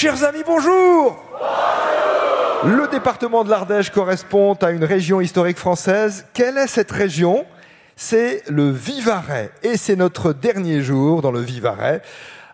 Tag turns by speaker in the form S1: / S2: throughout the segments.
S1: Chers amis, bonjour Le département de l'Ardèche correspond à une région historique française. Quelle est cette région? C'est le Vivarais. Et c'est notre dernier jour dans le Vivarais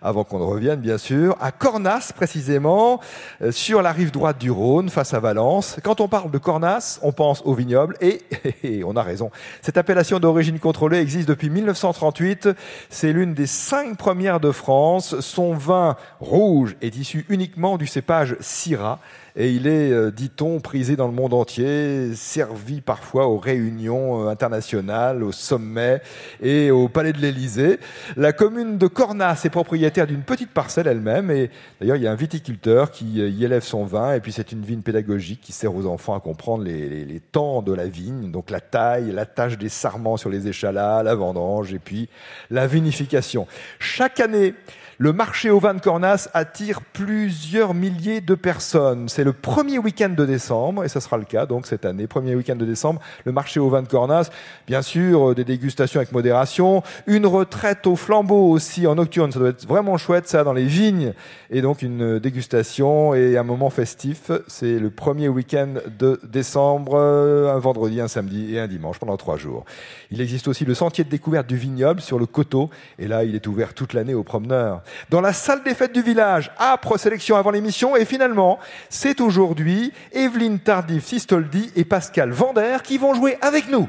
S1: avant qu'on ne revienne bien sûr, à Cornas précisément, euh, sur la rive droite du Rhône, face à Valence. Quand on parle de Cornas, on pense au vignoble et, et on a raison. Cette appellation d'origine contrôlée existe depuis 1938. C'est l'une des cinq premières de France. Son vin rouge est issu uniquement du cépage Syrah et il est, euh, dit-on, prisé dans le monde entier, servi parfois aux réunions euh, internationales, au sommet et au palais de l'Élysée. La commune de Cornas est propriétaire d'une petite parcelle elle-même et d'ailleurs il y a un viticulteur qui euh, y élève son vin et puis c'est une vigne pédagogique qui sert aux enfants à comprendre les temps de la vigne, donc la taille, la tâche des sarments sur les échalas, la vendange et puis la vinification. Chaque année, le marché au vin de Cornas attire plusieurs milliers de personnes. C'est le premier week-end de décembre, et ça sera le cas donc cette année, premier week-end de décembre, le marché au vin de Cornas. Bien sûr, euh, des dégustations avec modération, une retraite au flambeau aussi en nocturne, ça doit être vraiment chouette ça dans les vignes, et donc une dégustation et un moment festif. C'est le premier week-end de décembre, euh, un vendredi, un samedi et un dimanche pendant trois jours. Il existe aussi le sentier de découverte du vignoble sur le coteau, et là il est ouvert toute l'année aux promeneurs dans la salle des fêtes du village. Âpre sélection avant l'émission. Et finalement, c'est aujourd'hui Evelyne Tardif-Sistoldi et Pascal Vander qui vont jouer avec nous.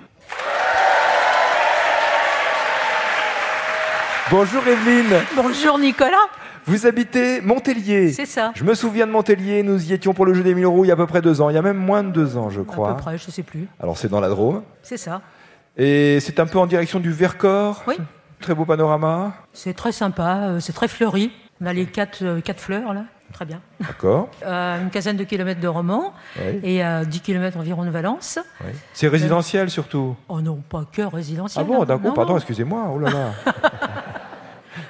S1: Bonjour Evelyne.
S2: Bonjour Nicolas.
S1: Vous habitez Montélier.
S2: C'est ça.
S1: Je me souviens de Montélier, nous y étions pour le jeu des 1000 euros il y a à peu près deux ans. Il y a même moins de deux ans, je crois.
S2: À peu près, je sais plus.
S1: Alors c'est dans la Drôme.
S2: C'est ça.
S1: Et c'est un peu en direction du Vercors.
S2: Oui.
S1: Très beau panorama.
S2: C'est très sympa, euh, c'est très fleuri. On a les quatre, euh, quatre fleurs là. Très bien.
S1: D'accord.
S2: Euh, une quinzaine de kilomètres de Romans
S1: Oui.
S2: et euh, 10 kilomètres environ de Valence.
S1: Oui. C'est résidentiel surtout.
S2: Oh non, pas que résidentiel.
S1: Ah bon,
S2: hein.
S1: d'accord, pardon, excusez-moi. Oh là là.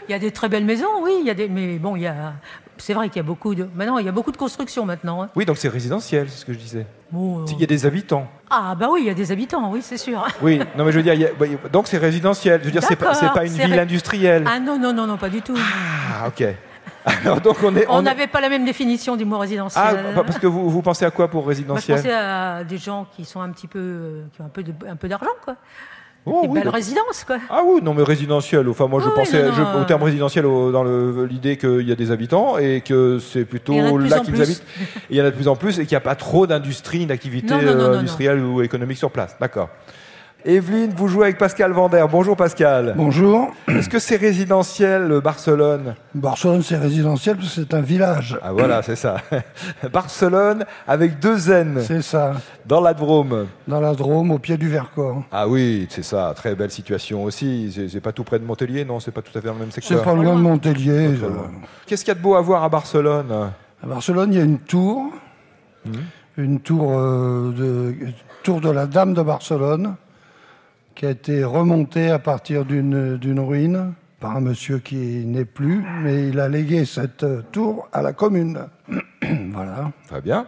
S2: Il y a des très belles maisons, oui. Il y a des, mais bon, il y a. C'est vrai qu'il y a beaucoup de. Maintenant, il y a beaucoup de construction maintenant. hein.
S1: Oui, donc c'est résidentiel, c'est ce que je disais.
S2: Bon, euh,
S1: S'il y a des habitants.
S2: Ah bah oui, il y a des habitants, oui, c'est sûr.
S1: Oui, non mais je veux dire, il y a- bah, donc c'est résidentiel. Je veux dire, c'est pas,
S2: D'accord,
S1: pas une
S2: c'est
S1: ville
S2: ré-
S1: industrielle.
S2: Ah non, non, non, non, pas du tout.
S1: Ah, ok. Alors donc on est.
S2: On
S1: est-
S2: n'avait pas la même définition du mot résidentiel.
S1: Ah, parce que vous, vous pensez à quoi pour
S2: Moi, je
S1: résidentiel?
S2: pensais à des gens qui sont un petit peu, euh, qui ont un peu de- un peu d'argent, quoi.
S1: Oh, oui, d'accord.
S2: résidences, quoi.
S1: Ah oui, non mais résidentiel. Enfin, moi je
S2: Oui, oui,
S1: pensais
S2: non,
S1: je-
S2: non,
S1: au terme
S2: euh,
S1: résidentiel au- dans l'idée qu'il y a des habitants et que c'est plutôt là qu'ils habitent. Il y en a de plus en plus et qu'il n'y a pas trop d'industrie, d'activité euh, industrielle ou économique sur place. D'accord. Evelyne, vous jouez avec Pascal Vander. Bonjour Pascal.
S3: Bonjour.
S1: Est-ce que c'est résidentiel euh, Barcelone
S3: Barcelone, c'est résidentiel parce que c'est un village.
S1: Ah voilà, c'est ça. Barcelone avec deux N
S3: C'est ça,
S1: dans la Drôme.
S3: dans la Drôme, au pied du Vercors.
S1: Ah oui, c'est ça. Très belle situation aussi. C'est c'est pas tout près de Montpellier, non? C'est pas tout à fait dans le même
S3: C'est
S1: secteur.
S3: pas loin de Montpellier.
S1: Loin. Qu'est-ce qu'il y a de beau à voir à Barcelone?
S3: À Barcelone, il y a une tour,
S1: Hmm.
S3: une tour, euh, de, tour de la Dame de Barcelone, qui a été remontée à partir d'une ruine par un monsieur qui n'est plus, mais il a légué cette tour à la commune. voilà,
S1: Très bien.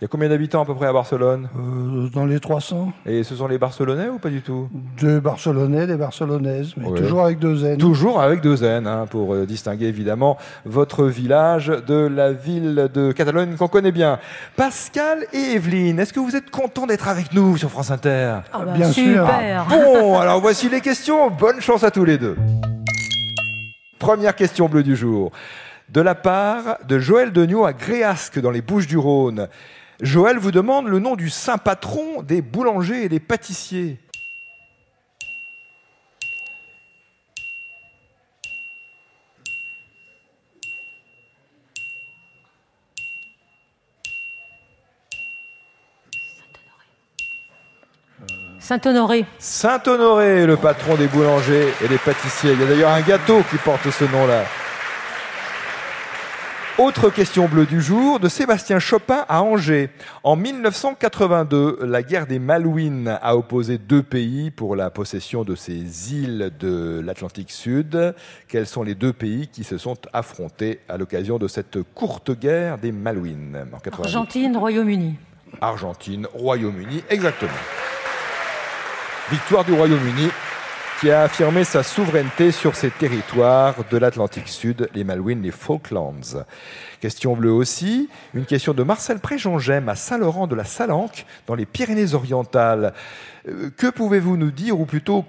S1: Il y a combien d'habitants à peu près à Barcelone?
S3: Euh, dans les 300,
S1: Et ce sont les Barcelonais ou pas du tout?
S3: Deux Barcelonais, des Barcelonaises, mais toujours avec deux N.
S1: Toujours avec deux N, hein, pour euh, distinguer évidemment votre village de la ville de Catalogne qu'on connaît bien. Pascal et Evelyne, est-ce que vous êtes contents d'être avec nous sur France Inter?
S2: Ah bah,
S3: Bien sûr.
S2: super.
S1: Bon, alors voici les questions. Bonne chance à tous les deux. Première question bleue du jour. De la part de Joël Degnaud à Gréasque, dans les Bouches-du-Rhône. Joël vous demande le nom du saint patron des boulangers et des pâtissiers.
S2: Saint-Honoré.
S1: Saint-Honoré, le patron des boulangers et des pâtissiers. Il y a d'ailleurs un gâteau qui porte ce nom-là. Autre question bleue du jour de Sébastien Chopin à Angers. En 1982, la guerre des Malouines a opposé deux pays pour la possession de ces îles de l'Atlantique Sud. Quels sont les deux pays qui se sont affrontés à l'occasion de cette courte guerre des Malouines en 82?
S2: Argentine, Royaume-Uni.
S1: Argentine, Royaume-Uni, exactement. Victoire du Royaume-Uni qui a affirmé sa souveraineté sur ses territoires de l'Atlantique Sud, les Malouines, les Falklands. Question bleue aussi, une question de Marcel Préjongem à Saint-Laurent de la Salanque, dans les Pyrénées-Orientales. Euh, que pouvez-vous nous dire, ou plutôt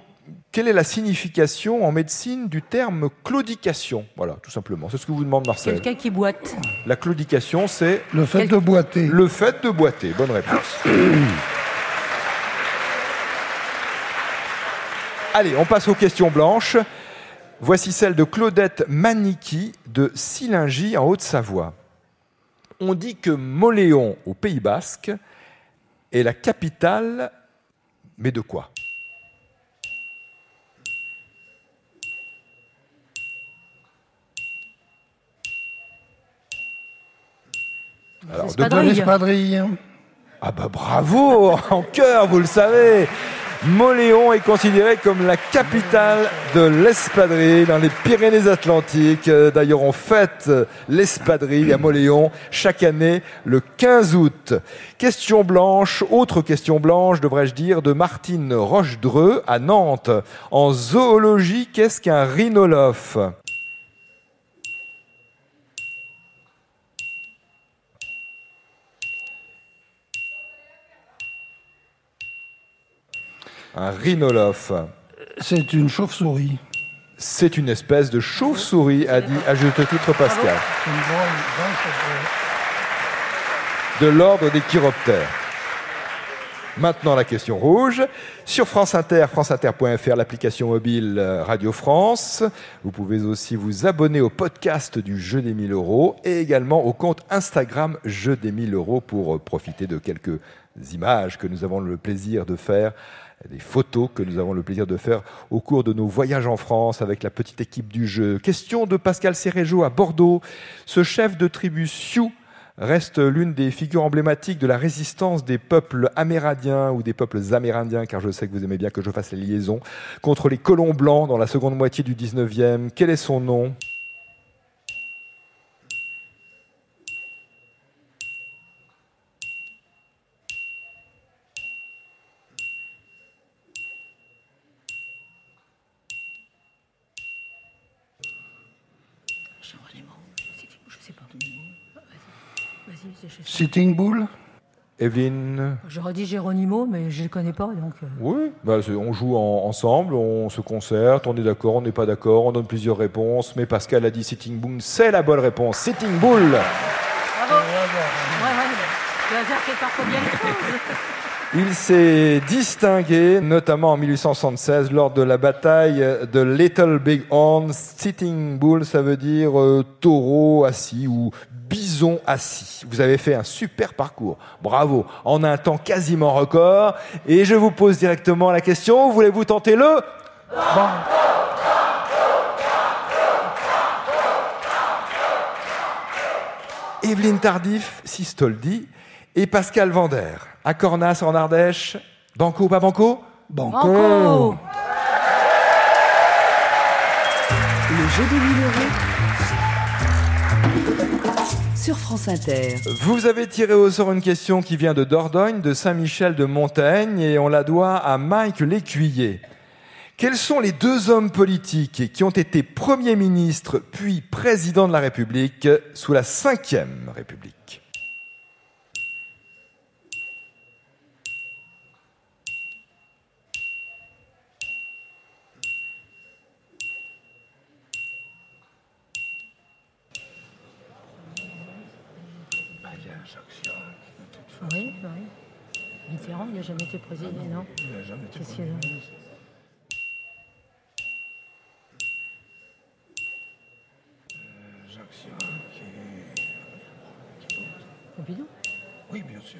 S1: quelle est la signification en médecine du terme claudication? Voilà, tout simplement. C'est ce que vous demande Marcel.
S2: Quelqu'un qui boite.
S1: La claudication, c'est
S3: Le fait de boiter.
S1: le fait de boiter. Bonne réponse. Allez, on passe aux questions blanches. Voici celle de Claudette Maniki de Silingy en Haute-Savoie. On dit que Moléon au Pays Basque est la capitale, mais de quoi? Alors, de-
S3: De
S2: Espadrille.
S3: l'espadrille.
S1: Ah bah bravo, en cœur, vous le savez. Moléon est considéré comme la capitale de l'espadrille dans les Pyrénées-Atlantiques. Euh, D'ailleurs, on fête l'espadrille à Moléon chaque année le 15 août. Question blanche, autre question blanche, devrais-je dire, de Martine Rochdreux à Nantes. En zoologie, qu'est-ce qu'un rhinolophe? Un rhinolophe.
S3: C'est une chauve-souris.
S1: C'est une espèce de chauve-souris, a dit à juste titre Pascal, de l'ordre des chiroptères. Maintenant la question rouge. Sur France Inter, franceinter.fr, l'application mobile euh, Radio France. Vous pouvez aussi vous abonner au podcast du Jeu des 1000 euros et également au compte Instagram Jeu des 1000 euros pour euh, profiter de quelques images que nous avons le plaisir de faire, des photos que nous avons le plaisir de faire au cours de nos voyages en France avec la petite équipe du jeu. Question de Pascal Céréjo à Bordeaux. Ce chef de tribu Sioux reste l'une des figures emblématiques de la résistance des peuples amérindiens ou des peuples amérindiens, car je sais que vous aimez bien que je fasse les liaisons, contre les colons blancs dans la seconde moitié du 19e. Quel est son nom?
S3: Sitting Bull
S1: Evelyne
S2: J'aurais dit Géronimo, mais je ne le connais pas, donc. euh,
S1: Oui, bah, on joue en- ensemble, on se concerte, on est d'accord, on n'est pas d'accord, on donne plusieurs réponses, mais Pascal a dit Sitting Bull, c'est la bonne réponse. Sitting Bull
S2: Bravo Ouais, ouais. Le hasard fait parfois bien les choses.
S1: Il s'est distingué, notamment en 1876, lors de la bataille de Little Big Horn. Sitting Bull, ça veut dire euh, taureau assis ou bison assis. Vous avez fait un super parcours. Bravo. En un temps quasiment record. Et je vous pose directement la question. Voulez-vous tenter le Evelyne Tardif, Sistoldi et Pascal Vander. À Cornas en Ardèche. Banco ou pas banco?
S3: Banco.
S2: Banco
S4: Le jeu des 1000 euros sur France Inter.
S1: Vous avez tiré au sort une question qui vient de Dordogne, de Saint-Michel de Montaigne, et on la doit à Mike Lécuyer. Quels sont les deux hommes politiques qui ont été Premier ministre puis Président de la République sous la Ve République?
S2: Mitterrand, il n'a jamais été président, non Qu'est-ce qu'il y a Pompidou
S3: Oui, bien sûr.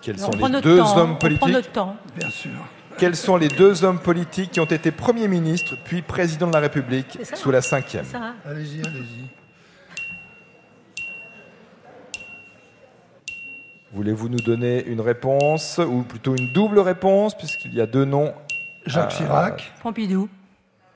S1: Quels
S2: On
S1: sont les deux
S2: temps,
S1: hommes
S2: On prend
S1: politiques
S2: notre temps.
S3: Bien sûr.
S1: Quels sont les deux hommes politiques qui ont été Premier ministre puis Président de la République sous la
S2: hein
S3: Allez-y, allez-y.
S1: Voulez-vous nous donner une réponse, ou plutôt une double réponse, puisqu'il y a deux noms
S3: Jacques
S1: Ah.
S3: Chirac.
S2: Pompidou.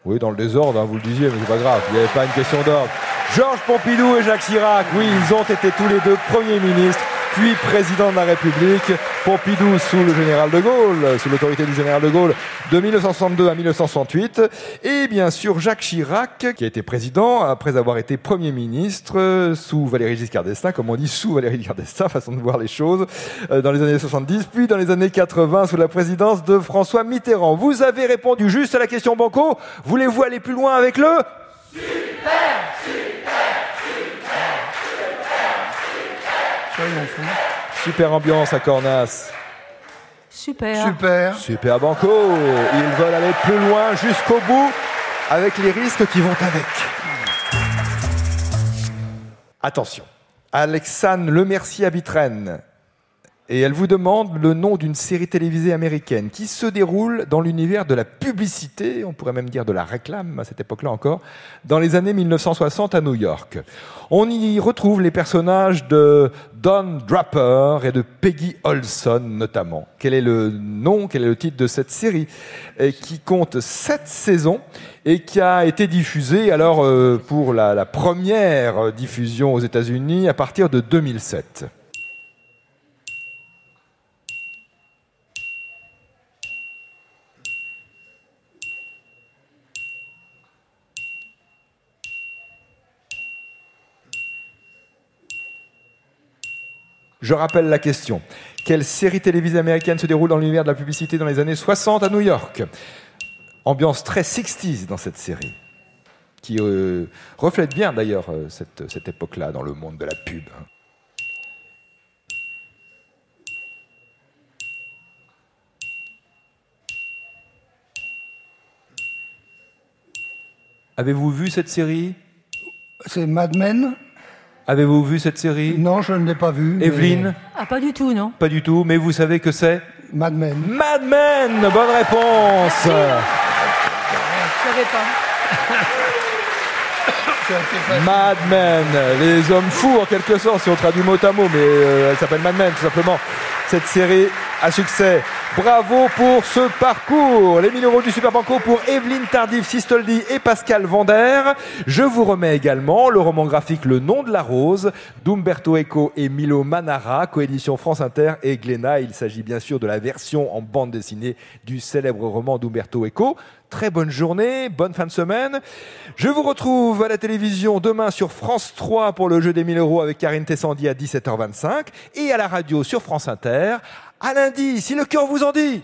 S1: Oui, dans le désordre, hein, vous le disiez, mais c'est pas grave, il n'y avait pas une question d'ordre. Georges Pompidou et Jacques Chirac, oui, ils ont été tous les deux premiers ministres puis président de la République. Pompidou sous le général de Gaulle, sous l'autorité du général de Gaulle, de 1962 à 1968. Et bien sûr Jacques Chirac, qui a été président après avoir été Premier ministre sous Valéry Giscard d'Estaing, comme on dit sous Valéry Giscard d'Estaing, façon de voir les choses, euh, dans les années 70, puis dans les années 80 sous la présidence de François Mitterrand. Vous avez répondu juste à la question Banco. Voulez-vous aller plus loin avec le? Super, super, super, ambiance à Cornas.
S2: Super.
S3: Super.
S1: Super Banco. Ils veulent aller plus loin jusqu'au bout avec les risques qui vont avec. Attention. Alexandre Lemercier à et elle vous demande le nom d'une série télévisée américaine qui se déroule dans l'univers de la publicité, on pourrait même dire de la réclame à cette époque-là encore, dans les années 1960 à New York. On y retrouve les personnages de Don Draper et de Peggy Olson notamment. Quel est le nom, quel est le titre de cette série qui compte sept saisons et qui a été diffusée alors euh, pour la, la première diffusion aux États-Unis à partir de 2007. Je rappelle la question. Quelle série télévisée américaine se déroule dans l'univers de la publicité dans les années 60 à New York? Ambiance très 60s dans cette série, qui euh, reflète bien d'ailleurs euh, cette, cette époque-là dans le monde de la pub. Avez-vous vu cette série?
S3: C'est Mad Men?
S1: Avez-vous vu cette série?
S3: Non, je ne l'ai pas vue.
S1: Evelyne?
S2: Ah, pas du tout, non
S1: Pas du tout, mais vous savez que c'est
S3: Mad Men.
S1: Mad Men Bonne réponse
S2: Je savais pas.
S1: Mad Men, les hommes fous en quelque sorte, si on traduit mot à mot, mais euh, elle s'appelle Mad Men tout simplement. Cette série à succès. Bravo pour ce parcours. Les 1000 euros du Super Banco pour Evelyne Tardif Sistoldi et Pascal Vander. Je vous remets également le roman graphique Le nom de la rose d'Umberto Eco et Milo Manara, coédition France Inter et Glénat. Il s'agit bien sûr de la version en bande dessinée du célèbre roman d'Umberto Eco. Très bonne journée, bonne fin de semaine. Je vous retrouve à la télévision demain sur France 3 pour le jeu des 1000 euros avec Karine Tessandi à 17h25 et à la radio sur France Inter. À lundi, si le cœur vous en dit.